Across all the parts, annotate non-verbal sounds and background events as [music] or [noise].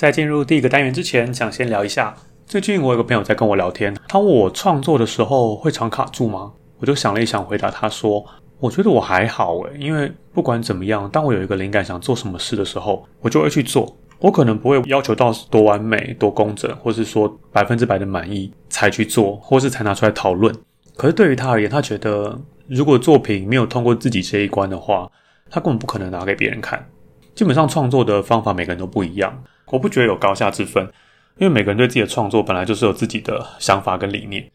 在进入第一个单元之前，想先聊一下。最近我有个朋友在跟我聊天，他问我创作的时候会常卡住吗？我就想了一想，回答他说：“我觉得我还好诶，因为不管怎么样，当我有一个灵感想做什么事的时候，我就会去做。我可能不会要求到多完美、多工整，或是说百分之百的满意才去做，或是才拿出来讨论。可是对于他而言，他觉得如果作品没有通过自己这一关的话，他根本不可能拿给别人看。基本上创作的方法每个人都不一样。”我不觉得有高下之分，因为每个人对自己的创作本来就是有自己的想法跟理念。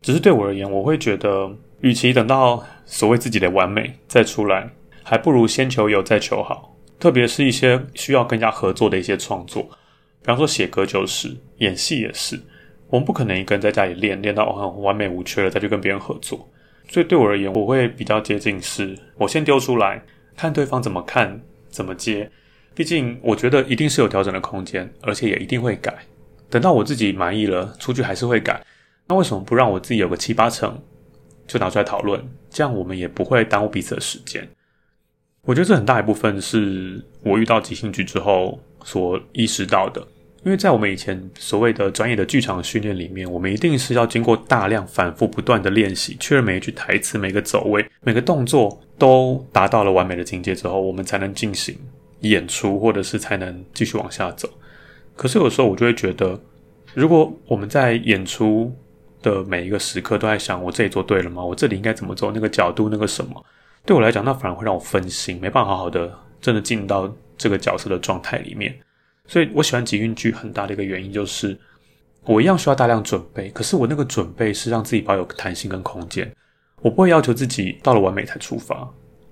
只是对我而言，我会觉得，与其等到所谓自己的完美再出来，还不如先求有再求好。特别是一些需要跟人家合作的一些创作，比方说写歌就是，演戏也是，我们不可能一个人在家里练练到很完美无缺了再去跟别人合作。所以对我而言，我会比较接近是，我先丢出来，看对方怎么看，怎么接。毕竟，我觉得一定是有调整的空间，而且也一定会改。等到我自己满意了，出去还是会改。那为什么不让我自己有个七八成，就拿出来讨论？这样我们也不会耽误彼此的时间。我觉得这很大一部分是我遇到即兴剧之后所意识到的。因为在我们以前所谓的专业的剧场训练里面，我们一定是要经过大量反复不断的练习，确认每一句台词、每个走位、每个动作都达到了完美的境界之后，我们才能进行。演出，或者是才能继续往下走。可是有时候我就会觉得，如果我们在演出的每一个时刻都在想，我这里做对了吗？我这里应该怎么走？那个角度，那个什么，对我来讲，那反而会让我分心，没办法好好的真的进到这个角色的状态里面。所以我喜欢即兴剧很大的一个原因就是，我一样需要大量准备，可是我那个准备是让自己保有弹性跟空间，我不会要求自己到了完美才出发，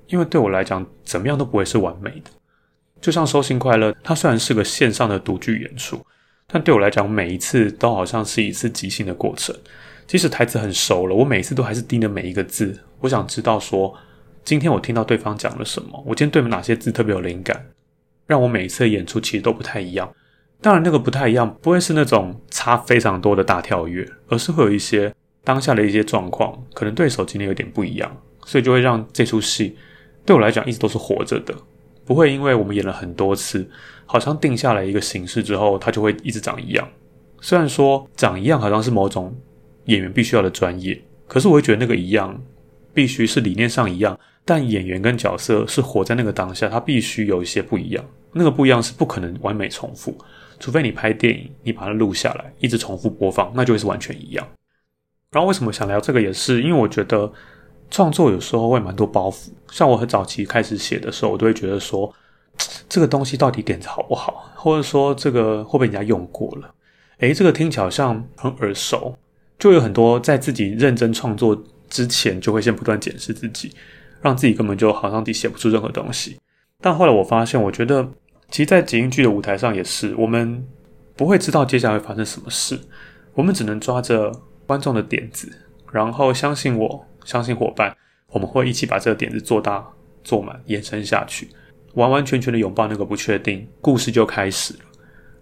因为对我来讲，怎么样都不会是完美的。就像收信快乐，它虽然是个线上的独剧演出，但对我来讲，每一次都好像是一次即兴的过程。即使台词很熟了，我每次都还是盯着每一个字。我想知道说，今天我听到对方讲了什么，我今天对哪些字特别有灵感，让我每一次演出其实都不太一样。当然，那个不太一样，不会是那种差非常多的大跳跃，而是会有一些当下的一些状况，可能对手今天有点不一样，所以就会让这出戏对我来讲一直都是活着的。不会因为我们演了很多次，好像定下来一个形式之后，它就会一直长一样。虽然说长一样好像是某种演员必须要的专业，可是我会觉得那个一样必须是理念上一样，但演员跟角色是活在那个当下，它必须有一些不一样。那个不一样是不可能完美重复，除非你拍电影，你把它录下来，一直重复播放，那就会是完全一样。然后为什么想聊这个，也是因为我觉得。创作有时候会蛮多包袱，像我很早期开始写的时候，我都会觉得说，[tsk] 这个东西到底点子好不好，或者说这个会不会人家用过了？诶，这个听起来好像很耳熟，就有很多在自己认真创作之前，就会先不断检视自己，让自己根本就好像自己写不出任何东西。但后来我发现，我觉得其实，在即兴剧的舞台上也是，我们不会知道接下来会发生什么事，我们只能抓着观众的点子，然后相信我，相信伙伴，我们会一起把这个点子做大、做满、延伸下去，完完全全的拥抱那个不确定，故事就开始了。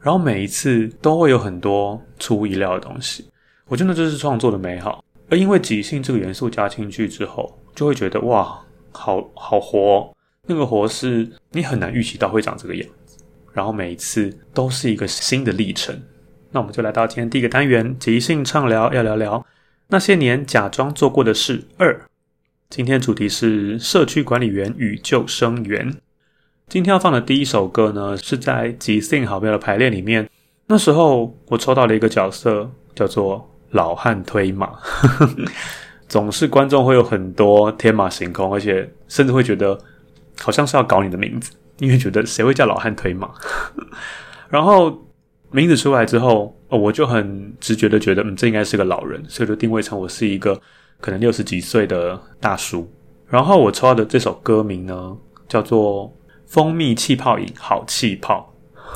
然后每一次都会有很多出乎意料的东西，我觉得这是创作的美好。而因为即兴这个元素加进去之后，就会觉得哇，好好活哦，那个活是你很难预期到会长这个样子。然后每一次都是一个新的历程。那我们就来到今天第一个单元，即兴畅聊，要聊聊那些年假装做过的事二。今天主题是社区管理员与救生员。今天要放的第一首歌呢，是在即兴好朋友的排练里面。那时候我抽到了一个角色，叫做老汉推马。[laughs] 总是观众会有很多天马行空，而且甚至会觉得好像是要搞你的名字，因为觉得谁会叫老汉推马？[laughs] 然后名字出来之后，哦我就很直觉的觉得，嗯，这应该是个老人，所以就定位成我是一个可能六十几岁的大叔。然后我抽到的这首歌名呢，叫做。蜂蜜气泡饮，好气泡，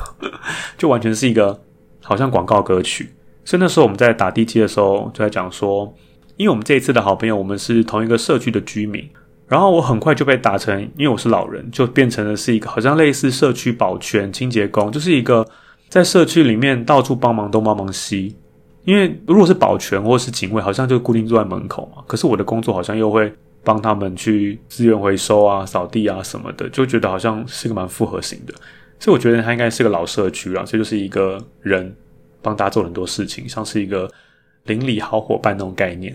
[laughs] 就完全是一个好像广告歌曲。所以那时候我们在打地基的时候，就在讲说，因为我们这一次的好朋友，我们是同一个社区的居民。然后我很快就被打成，因为我是老人，就变成了是一个好像类似社区保全清洁工，就是一个在社区里面到处帮忙东帮忙西。因为如果是保全或是警卫，好像就固定坐在门口嘛。可是我的工作好像又会。帮他们去资源回收啊、扫地啊什么的，就觉得好像是个蛮复合型的，所以我觉得他应该是个老社区啊，这就是一个人帮大家做很多事情，像是一个邻里好伙伴那种概念。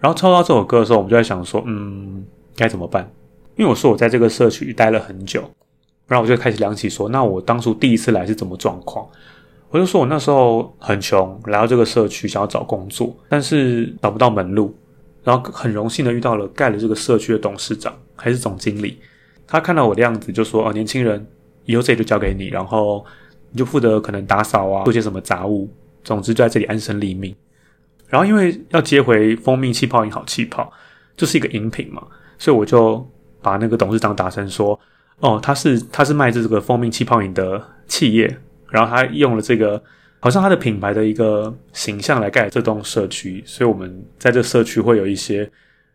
然后抽到这首歌的时候，我们就在想说，嗯，该怎么办？因为我说我在这个社区待了很久，然后我就开始量起说，那我当初第一次来是怎么状况？我就说我那时候很穷，来到这个社区想要找工作，但是找不到门路。然后很荣幸的遇到了盖了这个社区的董事长还是总经理，他看到我的样子就说：“哦，年轻人，以后这里就交给你，然后你就负责可能打扫啊，做些什么杂物，总之就在这里安身立命。”然后因为要接回蜂蜜气泡饮好气泡，就是一个饮品嘛，所以我就把那个董事长打成说：“哦，他是他是卖这个蜂蜜气泡饮的企业，然后他用了这个。”好像他的品牌的一个形象来盖这栋社区，所以我们在这社区会有一些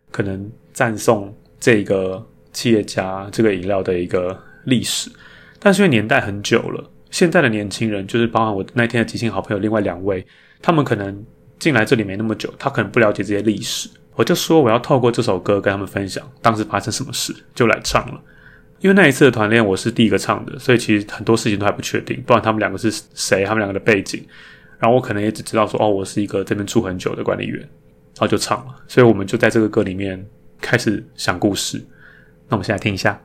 可能赞颂这个企业家这个饮料的一个历史。但是因为年代很久了，现在的年轻人就是包含我那天的即兴好朋友另外两位，他们可能进来这里没那么久，他可能不了解这些历史。我就说我要透过这首歌跟他们分享当时发生什么事，就来唱了。因为那一次的团练，我是第一个唱的，所以其实很多事情都还不确定，不然他们两个是谁，他们两个的背景，然后我可能也只知道说，哦，我是一个这边住很久的管理员，然后就唱了，所以我们就在这个歌里面开始想故事。那我们现在听一下。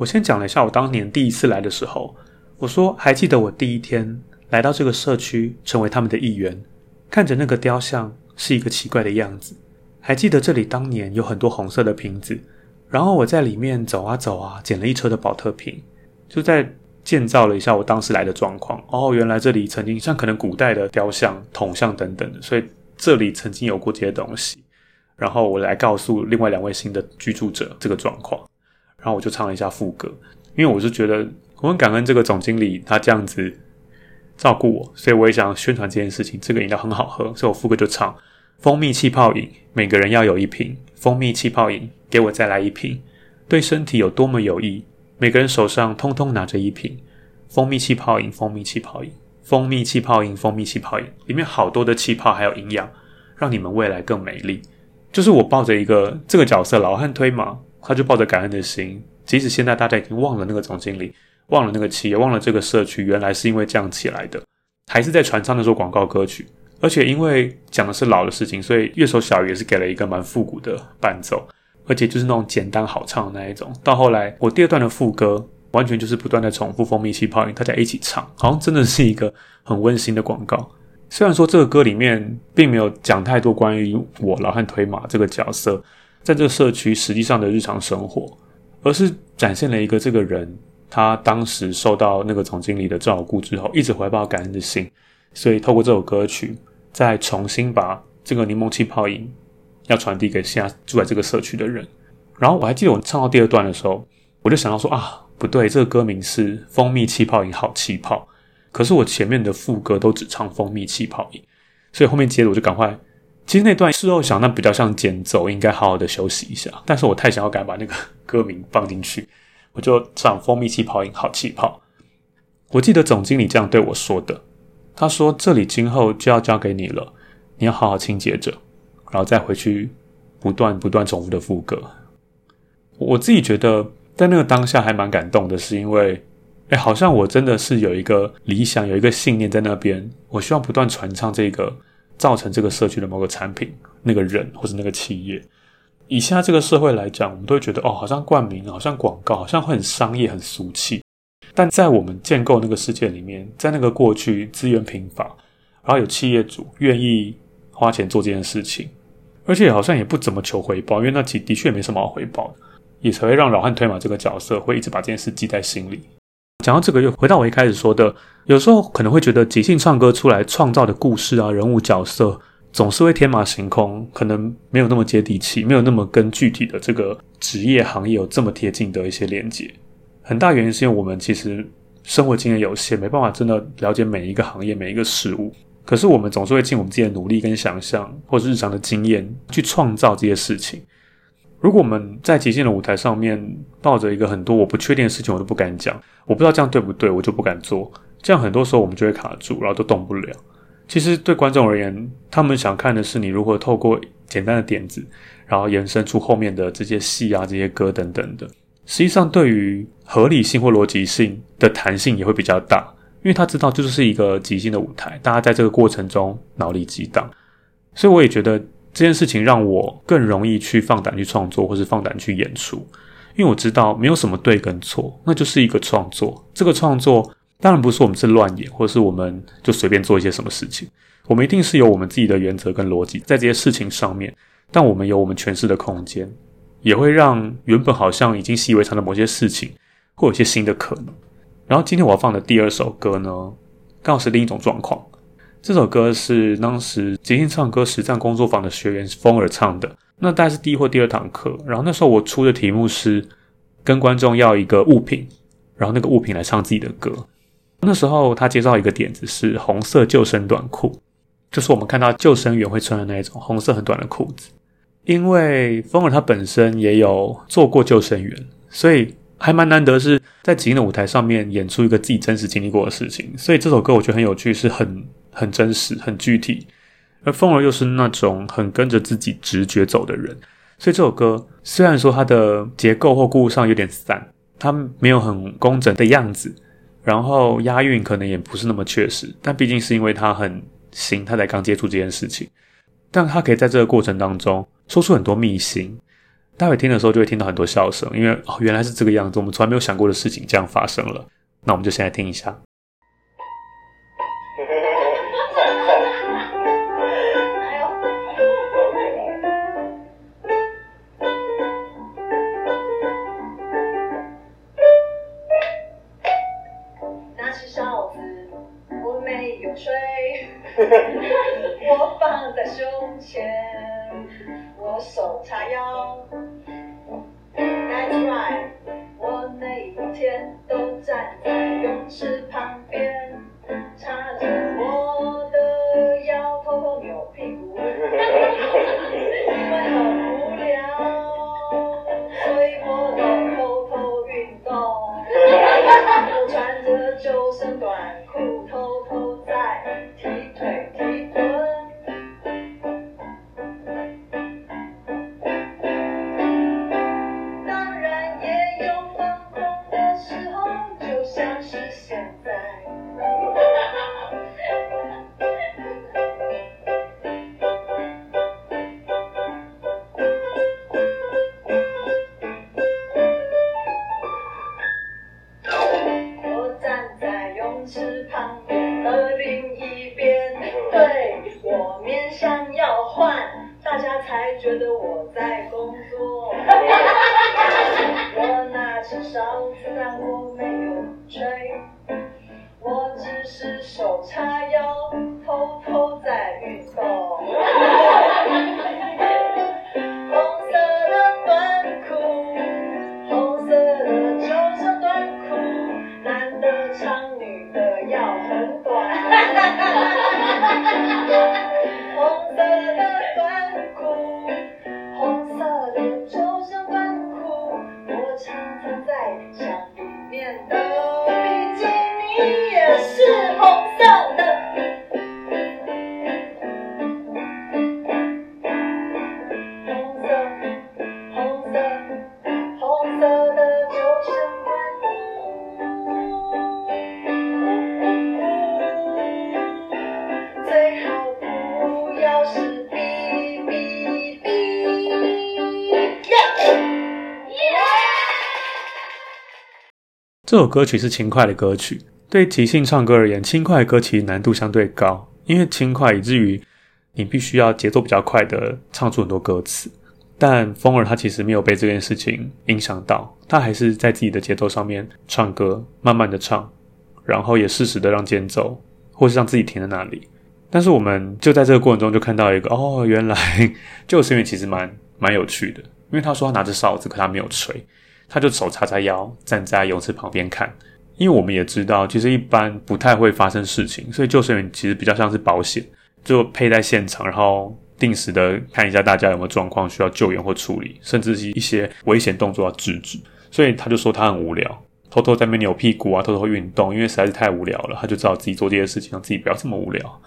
我先讲了一下我当年第一次来的时候，我说还记得我第一天来到这个社区，成为他们的一员，看着那个雕像是一个奇怪的样子。还记得这里当年有很多红色的瓶子，然后我在里面走啊走啊，捡了一车的宝特瓶，就在建造了一下我当时来的状况。哦，原来这里曾经像可能古代的雕像、铜像等等的，所以这里曾经有过这些东西。然后我来告诉另外两位新的居住者这个状况，然后我就唱了一下副歌，因为我是觉得我很感恩这个总经理他这样子照顾我，所以我也想宣传这件事情。这个饮料很好喝，所以我副歌就唱。蜂蜜气泡饮，每个人要有一瓶。蜂蜜气泡饮，给我再来一瓶。对身体有多么有益，每个人手上通通拿着一瓶。蜂蜜气泡饮，蜂蜜气泡饮，蜂蜜气泡饮，蜂蜜气泡饮，里面好多的气泡还有营养，让你们未来更美丽。就是我抱着一个这个角色老汉推马，他就抱着感恩的心。即使现在大家已经忘了那个总经理，忘了那个企业，忘了这个社区，原来是因为这样起来的，还是在传唱那首广告歌曲。而且因为讲的是老的事情，所以乐手小鱼也是给了一个蛮复古的伴奏，而且就是那种简单好唱的那一种。到后来，我第二段的副歌完全就是不断的重复蜂蜜气泡音，大家一起唱，好像真的是一个很温馨的广告。虽然说这个歌里面并没有讲太多关于我老汉推马这个角色在这个社区实际上的日常生活，而是展现了一个这个人他当时受到那个总经理的照顾之后，一直怀抱感恩的心，所以透过这首歌曲。再重新把这个柠檬气泡饮要传递给现在住在这个社区的人。然后我还记得我唱到第二段的时候，我就想到说啊，不对，这个歌名是蜂蜜气泡饮好气泡，可是我前面的副歌都只唱蜂蜜气泡饮，所以后面接着我就赶快。其实那段事后想，那比较像间奏，应该好好的休息一下。但是我太想要赶把那个歌名放进去，我就唱蜂蜜气泡音好气泡。我记得总经理这样对我说的。他说：“这里今后就要交给你了，你要好好清洁着，然后再回去不断不断重复的副歌。”我自己觉得在那个当下还蛮感动的，是因为，哎，好像我真的是有一个理想，有一个信念在那边，我希望不断传唱这个造成这个社区的某个产品、那个人或者那个企业。以现在这个社会来讲，我们都会觉得哦，好像冠名，好像广告，好像会很商业、很俗气。但在我们建构那个世界里面，在那个过去资源贫乏，然后有企业主愿意花钱做这件事情，而且好像也不怎么求回报，因为那其的确没什么好回报，也才会让老汉推马这个角色会一直把这件事记在心里。讲到这个，又回到我一开始说的，有时候可能会觉得即兴唱歌出来创造的故事啊、人物角色，总是会天马行空，可能没有那么接地气，没有那么跟具体的这个职业行业有这么贴近的一些连接。很大原因是因为我们其实生活经验有限，没办法真的了解每一个行业、每一个事物。可是我们总是会尽我们自己的努力跟想象，或是日常的经验去创造这些事情。如果我们在即兴的舞台上面抱着一个很多我不确定的事情，我都不敢讲，我不知道这样对不对，我就不敢做。这样很多时候我们就会卡住，然后都动不了。其实对观众而言，他们想看的是你如何透过简单的点子，然后延伸出后面的这些戏啊、这些歌等等的。实际上，对于合理性或逻辑性的弹性也会比较大，因为他知道这就是一个即兴的舞台，大家在这个过程中脑力激荡，所以我也觉得这件事情让我更容易去放胆去创作，或是放胆去演出，因为我知道没有什么对跟错，那就是一个创作。这个创作当然不是我们是乱演，或是我们就随便做一些什么事情，我们一定是有我们自己的原则跟逻辑在这些事情上面，但我们有我们诠释的空间。也会让原本好像已经习以为常的某些事情，会有一些新的可能。然后今天我要放的第二首歌呢，刚好是另一种状况。这首歌是当时即兴唱歌实战工作坊的学员风儿唱的。那大概是第一或第二堂课。然后那时候我出的题目是跟观众要一个物品，然后那个物品来唱自己的歌。那时候他介绍一个点子是红色救生短裤，就是我们看到救生员会穿的那一种红色很短的裤子。因为风儿他本身也有做过救生员，所以还蛮难得是在即兴的舞台上面演出一个自己真实经历过的事情。所以这首歌我觉得很有趣，是很很真实、很具体。而风儿又是那种很跟着自己直觉走的人，所以这首歌虽然说它的结构或故事上有点散，它没有很工整的样子，然后押韵可能也不是那么确实，但毕竟是因为它很新，他才刚接触这件事情，但他可以在这个过程当中说出很多秘辛。待会听的时候就会听到很多笑声，因为哦，原来是这个样子，我们从来没有想过的事情这样发生了。那我们就先来听一下。是哨子，我没有吹，我放在胸前，我手叉腰。That's right，我那一天。这首歌曲是轻快的歌曲，对即兴唱歌而言，轻快的歌其实难度相对高，因为轻快以至于你必须要节奏比较快的唱出很多歌词。但风儿他其实没有被这件事情影响到，他还是在自己的节奏上面唱歌，慢慢的唱，然后也适时的让间奏，或是让自己停在那里。但是我们就在这个过程中就看到一个哦，原来救生员其实蛮蛮有趣的，因为他说他拿着哨子，可他没有吹。他就手叉叉腰，站在泳池旁边看。因为我们也知道，其实一般不太会发生事情，所以救生员其实比较像是保险，就配在现场，然后定时的看一下大家有没有状况需要救援或处理，甚至是一些危险动作要制止。所以他就说他很无聊，偷偷在那边扭屁股啊，偷偷运动，因为实在是太无聊了，他就知道自己做这些事情，让自己不要这么无聊。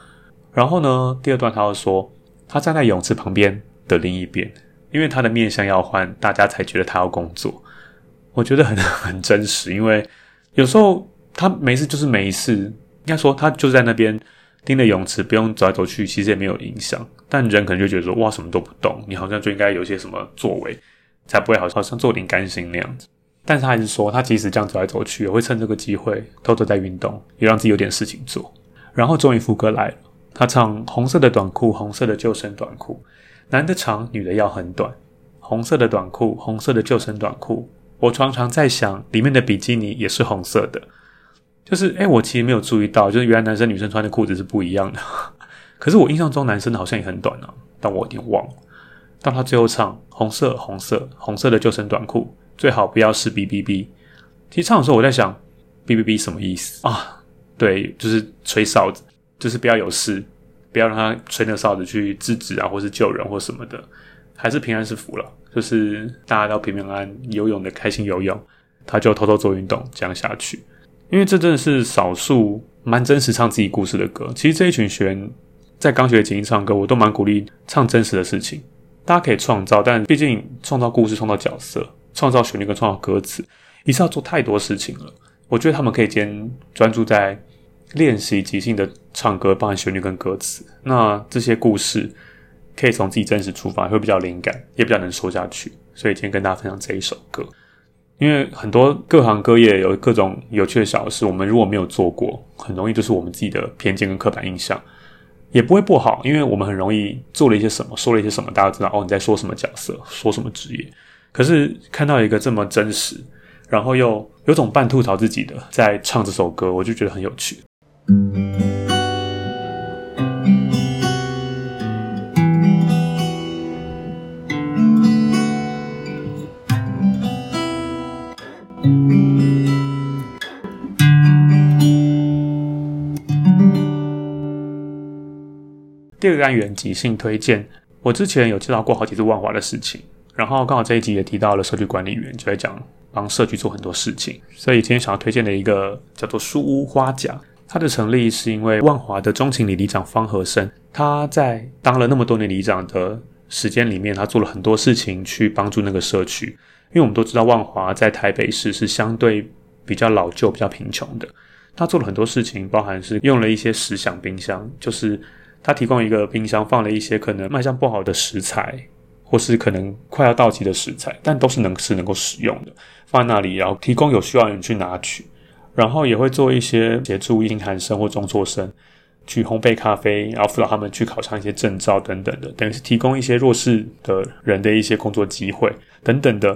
然后呢，第二段他又说，他站在泳池旁边的另一边，因为他的面相要换，大家才觉得他要工作。我觉得很 [laughs] 很真实，因为有时候他没事就是没事，应该说他就在那边盯着泳池，不用走来走去，其实也没有影响。但人可能就觉得说，哇，什么都不动，你好像就应该有些什么作为，才不会好像好像做点甘心那样子。但是他还是说，他即使这样走来走去，也会趁这个机会偷偷在运动，也让自己有点事情做。然后终于副歌来了，他唱红色的短裤，红色的救生短裤，男的长，女的要很短，红色的短裤，红色的救生短裤。我常常在想，里面的比基尼也是红色的，就是诶，我其实没有注意到，就是原来男生女生穿的裤子是不一样的。[laughs] 可是我印象中男生的好像也很短啊，但我有点忘了。当他最后唱红色红色红色的救生短裤，最好不要是 B B B。其实唱的时候我在想 B B B 什么意思啊？对，就是吹哨子，就是不要有事，不要让他吹那哨子去制止啊，或是救人或什么的，还是平安是福了。就是大家都平平安安游泳的开心游泳，他就偷偷做运动这样下去，因为这真的是少数蛮真实唱自己故事的歌。其实这一群学员在刚学即兴唱歌，我都蛮鼓励唱真实的事情，大家可以创造，但毕竟创造故事、创造角色、创造旋律跟创造歌词，一次要做太多事情了。我觉得他们可以先专注在练习即兴的唱歌，包含旋律跟歌词。那这些故事可以从自己真实出发，会比较灵感，也比较能说下去。所以今天跟大家分享这一首歌，因为很多各行各业有各种有趣的小事，我们如果没有做过，很容易就是我们自己的偏见跟刻板印象。也不会不好，因为我们很容易做了一些什么，说了一些什么，大家知道哦，你在说什么角色，说什么职业。可是看到一个这么真实，然后又有种半吐槽自己的在唱这首歌，我就觉得很有趣。第二个单元即兴推荐，我之前有介绍过好几次万华的事情，然后刚好这一集也提到了社区管理员，就在讲帮社区做很多事情，所以今天想要推荐的一个叫做书屋花甲，它的成立是因为万华的中情里里长方和生，他在当了那么多年里长的时间里面，他做了很多事情去帮助那个社区，因为我们都知道万华在台北市是相对比较老旧、比较贫穷的，他做了很多事情，包含是用了一些十享冰箱，就是。他提供一个冰箱，放了一些可能卖相不好的食材，或是可能快要到期的食材，但都是能是能够使用的，放在那里，然后提供有需要的人去拿取。然后也会做一些协助新韩生或中辍生去烘焙咖啡，然后辅导他们去考上一些证照等等的，等于是提供一些弱势的人的一些工作机会等等的。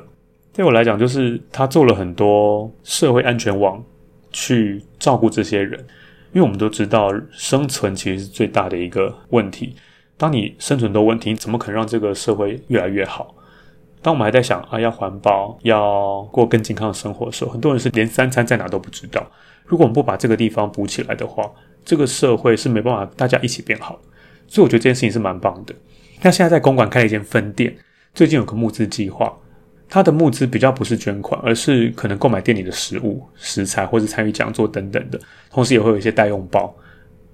对我来讲，就是他做了很多社会安全网去照顾这些人。因为我们都知道，生存其实是最大的一个问题。当你生存都问题，你怎么可能让这个社会越来越好？当我们还在想啊，要环保，要过更健康的生活的时候，很多人是连三餐在哪都不知道。如果我们不把这个地方补起来的话，这个社会是没办法大家一起变好。所以我觉得这件事情是蛮棒的。那现在在公馆开了一间分店，最近有个募资计划。他的募资比较不是捐款，而是可能购买店里的食物、食材，或者参与讲座等等的。同时也会有一些代用包、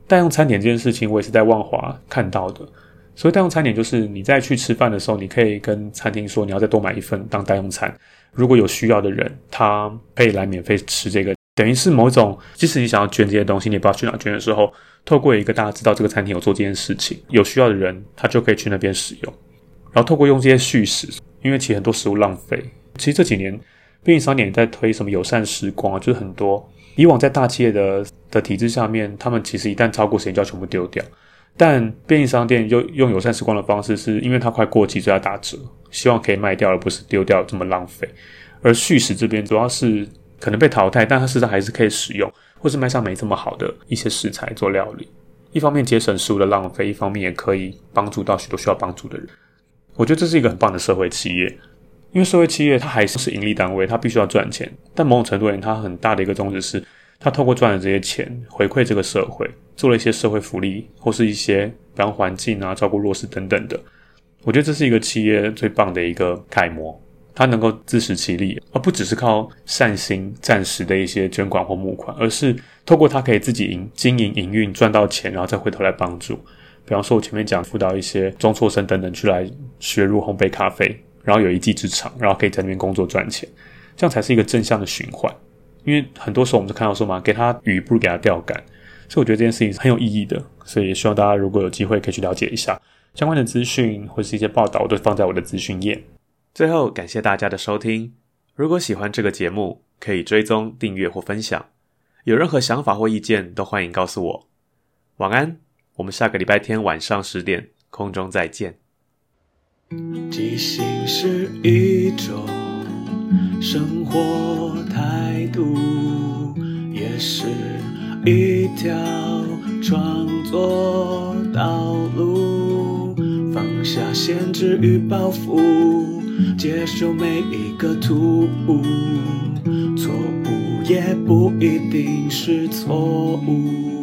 代用餐点这件事情，我也是在万华看到的。所以代用餐点就是你在去吃饭的时候，你可以跟餐厅说你要再多买一份当代用餐。如果有需要的人，他可以来免费吃这个，等于是某种，即使你想要捐这些东西，你也不知道去哪捐的时候，透过一个大家知道这个餐厅有做这件事情，有需要的人他就可以去那边使用，然后透过用这些叙事。因为其实很多食物浪费，其实这几年便利商店也在推什么友善时光啊，就是很多以往在大企业的的体制下面，他们其实一旦超过时间就要全部丢掉，但便利商店用用友善时光的方式，是因为它快过期，所以要打折，希望可以卖掉，而不是丢掉这么浪费。而续食这边主要是可能被淘汰，但它事实上还是可以使用，或是卖上没这么好的一些食材做料理，一方面节省食物的浪费，一方面也可以帮助到许多需要帮助的人。我觉得这是一个很棒的社会企业，因为社会企业它还是是盈利单位，它必须要赚钱。但某种程度而言，它很大的一个宗旨是，它透过赚的这些钱回馈这个社会，做了一些社会福利或是一些比方环境啊、照顾弱势等等的。我觉得这是一个企业最棒的一个楷模，它能够自食其力，而不只是靠善心暂时的一些捐款或募款，而是透过它可以自己营经营营运赚到钱，然后再回头来帮助。比方说，我前面讲辅导一些中辍生等等去来学入烘焙咖啡，然后有一技之长，然后可以在那边工作赚钱，这样才是一个正向的循环。因为很多时候我们就看到说嘛，给他鱼不如给他钓竿，所以我觉得这件事情是很有意义的。所以也希望大家如果有机会可以去了解一下相关的资讯或是一些报道，我都放在我的资讯页。最后，感谢大家的收听。如果喜欢这个节目，可以追踪、订阅或分享。有任何想法或意见，都欢迎告诉我。晚安。我们下个礼拜天晚上十点空中再见。即兴是一种生活态度，也是一条创作道路。放下限制与包袱，接受每一个突兀，错误也不一定是错误。